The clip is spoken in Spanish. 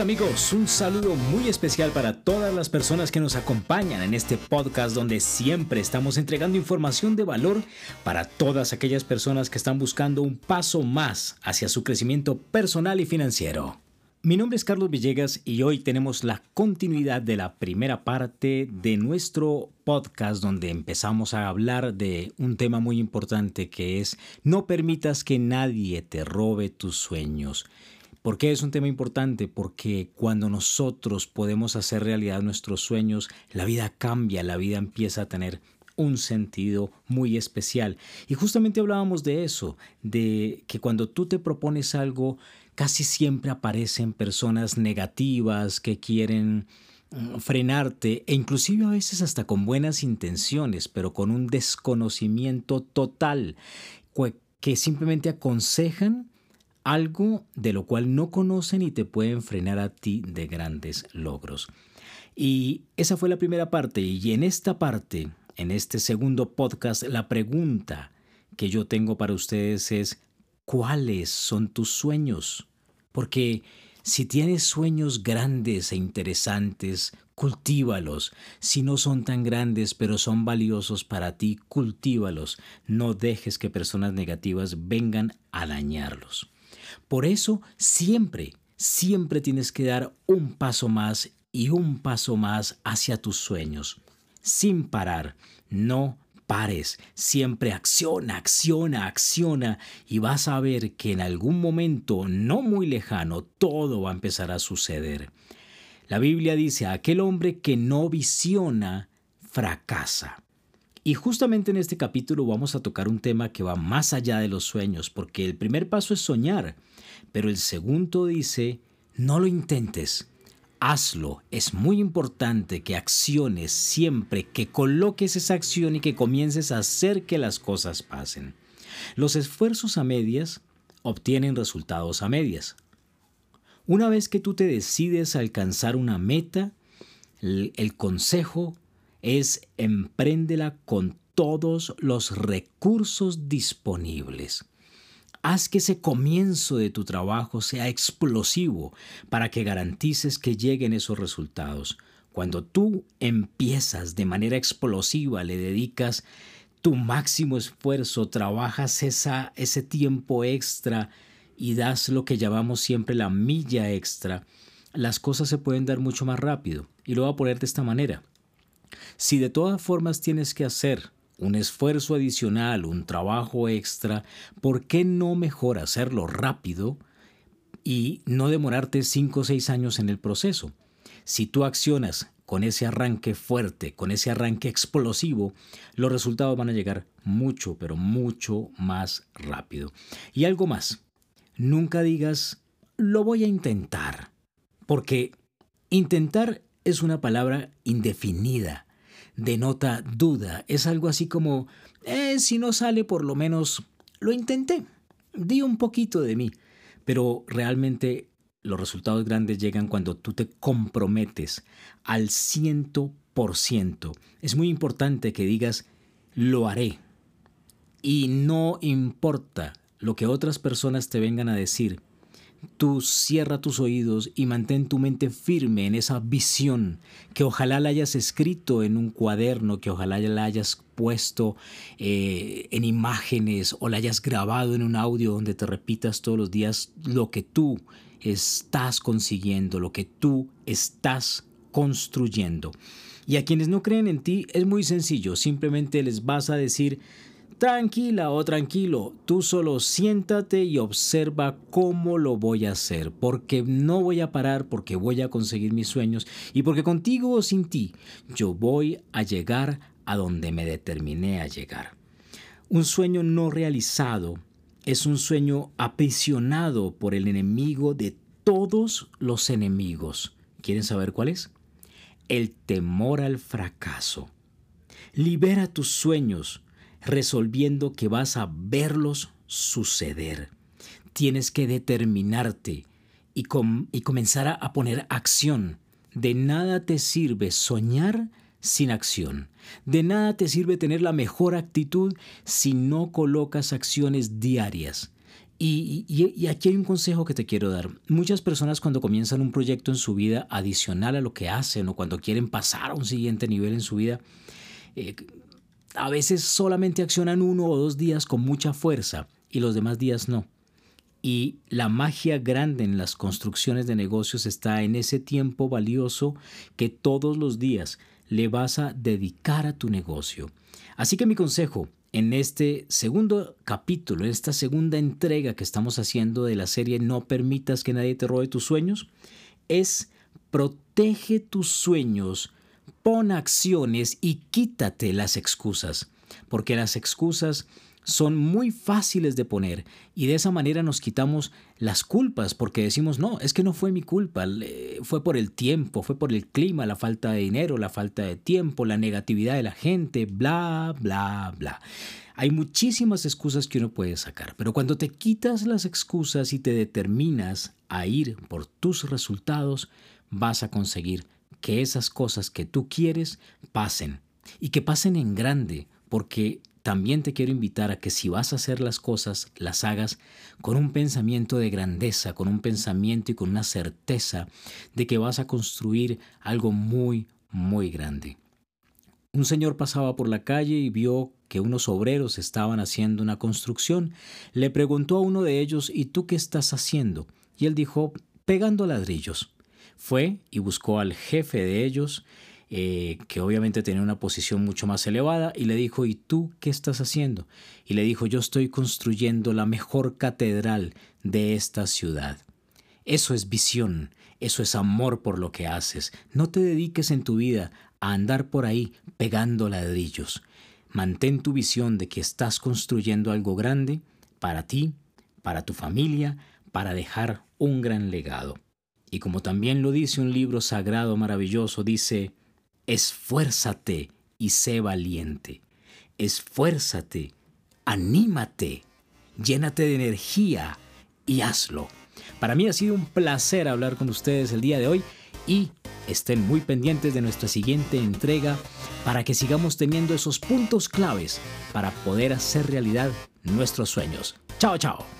Hola amigos, un saludo muy especial para todas las personas que nos acompañan en este podcast donde siempre estamos entregando información de valor para todas aquellas personas que están buscando un paso más hacia su crecimiento personal y financiero. Mi nombre es Carlos Villegas y hoy tenemos la continuidad de la primera parte de nuestro podcast donde empezamos a hablar de un tema muy importante que es no permitas que nadie te robe tus sueños. ¿Por qué es un tema importante? Porque cuando nosotros podemos hacer realidad nuestros sueños, la vida cambia, la vida empieza a tener un sentido muy especial. Y justamente hablábamos de eso, de que cuando tú te propones algo, casi siempre aparecen personas negativas que quieren mm, frenarte e inclusive a veces hasta con buenas intenciones, pero con un desconocimiento total, que simplemente aconsejan algo de lo cual no conocen y te pueden frenar a ti de grandes logros. Y esa fue la primera parte. Y en esta parte, en este segundo podcast, la pregunta que yo tengo para ustedes es, ¿cuáles son tus sueños? Porque si tienes sueños grandes e interesantes, cultívalos. Si no son tan grandes pero son valiosos para ti, cultívalos. No dejes que personas negativas vengan a dañarlos. Por eso siempre, siempre tienes que dar un paso más y un paso más hacia tus sueños, sin parar. No pares, siempre acciona, acciona, acciona y vas a ver que en algún momento no muy lejano todo va a empezar a suceder. La Biblia dice, aquel hombre que no visiona, fracasa. Y justamente en este capítulo vamos a tocar un tema que va más allá de los sueños, porque el primer paso es soñar, pero el segundo dice, no lo intentes, hazlo. Es muy importante que acciones siempre, que coloques esa acción y que comiences a hacer que las cosas pasen. Los esfuerzos a medias obtienen resultados a medias. Una vez que tú te decides a alcanzar una meta, el, consejo es empréndela con todos los recursos disponibles. Haz que ese comienzo de tu trabajo sea explosivo para que garantices que lleguen esos resultados. Cuando tú empiezas de manera explosiva, le dedicas tu máximo esfuerzo, trabajas esa, ese tiempo extra y das lo que llamamos siempre la milla extra, las cosas se pueden dar mucho más rápido. Y lo voy a poner de esta manera. Si de todas formas tienes que hacer un esfuerzo adicional, un trabajo extra, ¿por qué no mejor hacerlo rápido y no demorarte 5 o 6 años en el proceso? Si tú accionas con ese arranque fuerte, con ese arranque explosivo, los resultados van a llegar mucho, pero mucho más rápido. Y algo más, nunca digas, lo voy a intentar, porque intentar es una palabra indefinida denota duda. Es algo así como, eh, si no sale por lo menos lo intenté, di un poquito de mí. Pero realmente los resultados grandes llegan cuando tú te comprometes al ciento por ciento. Es muy importante que digas, lo haré. Y no importa lo que otras personas te vengan a decir, Tú cierra tus oídos y mantén tu mente firme en esa visión que ojalá la hayas escrito en un cuaderno, que ojalá la hayas puesto eh, en imágenes o la hayas grabado en un audio donde te repitas todos los días lo que tú estás consiguiendo, lo que tú estás construyendo. Y a quienes no creen en ti es muy sencillo, simplemente les vas a decir, Tranquila o tranquilo, tú solo siéntate y observa cómo lo voy a hacer, porque no voy a parar, porque voy a conseguir mis sueños y porque contigo o sin ti yo voy a llegar a donde me determiné a llegar. Un sueño no realizado es un sueño aprisionado por el enemigo de todos los enemigos. ¿Quieren saber cuál es? El temor al fracaso. Libera tus sueños resolviendo que vas a verlos suceder. Tienes que determinarte y, y comenzar a, a poner acción. De nada te sirve soñar sin acción. De nada te sirve tener la mejor actitud si no colocas acciones diarias. Y, aquí hay un consejo que te quiero dar. Muchas personas cuando comienzan un proyecto en su vida adicional a lo que hacen o cuando quieren pasar a un siguiente nivel en su vida, eh, a veces solamente accionan uno o dos días con mucha fuerza y los demás días no. Y la magia grande en las construcciones de negocios está en ese tiempo valioso que todos los días le vas a dedicar a tu negocio. Así que mi consejo, en este segundo capítulo, en esta segunda entrega que estamos haciendo de la serie No permitas que nadie te robe tus sueños, es protege tus sueños, pon acciones y quítate las excusas, porque las excusas son muy fáciles de poner y de esa manera nos quitamos las culpas porque decimos, no, es que no fue mi culpa, fue por el tiempo, fue por el clima, la falta de dinero, la falta de tiempo, la negatividad de la gente, bla, bla, bla. Hay muchísimas excusas que uno puede sacar, pero cuando te quitas las excusas y te determinas a ir por tus resultados, vas a conseguir que esas cosas que tú quieres pasen y que pasen en grande, porque también te quiero invitar a que si vas a hacer las cosas, las hagas con un pensamiento de grandeza, con un pensamiento y con una certeza de que vas a construir algo muy, muy grande. Un señor pasaba por la calle y vio que unos obreros estaban haciendo una construcción. Le preguntó a uno de ellos, ¿y tú qué estás haciendo? Y él dijo, pegando ladrillos. Fue y buscó al jefe de ellos eh, que obviamente tenía una posición mucho más elevada, y le dijo, ¿y tú qué estás haciendo? Y le dijo, yo estoy construyendo la mejor catedral de esta ciudad. Eso es visión, eso es amor por lo que haces. No te dediques en tu vida a andar por ahí pegando ladrillos. Mantén tu visión de que estás construyendo algo grande para ti, para tu familia, para dejar un gran legado. Y como también lo dice un libro sagrado maravilloso, dice, esfuérzate y sé valiente. Esfuérzate, anímate, llénate de energía y hazlo. Para mí ha sido un placer hablar con ustedes el día de hoy y estén muy pendientes de nuestra siguiente entrega para que sigamos teniendo esos puntos claves para poder hacer realidad nuestros sueños. Chao, chao.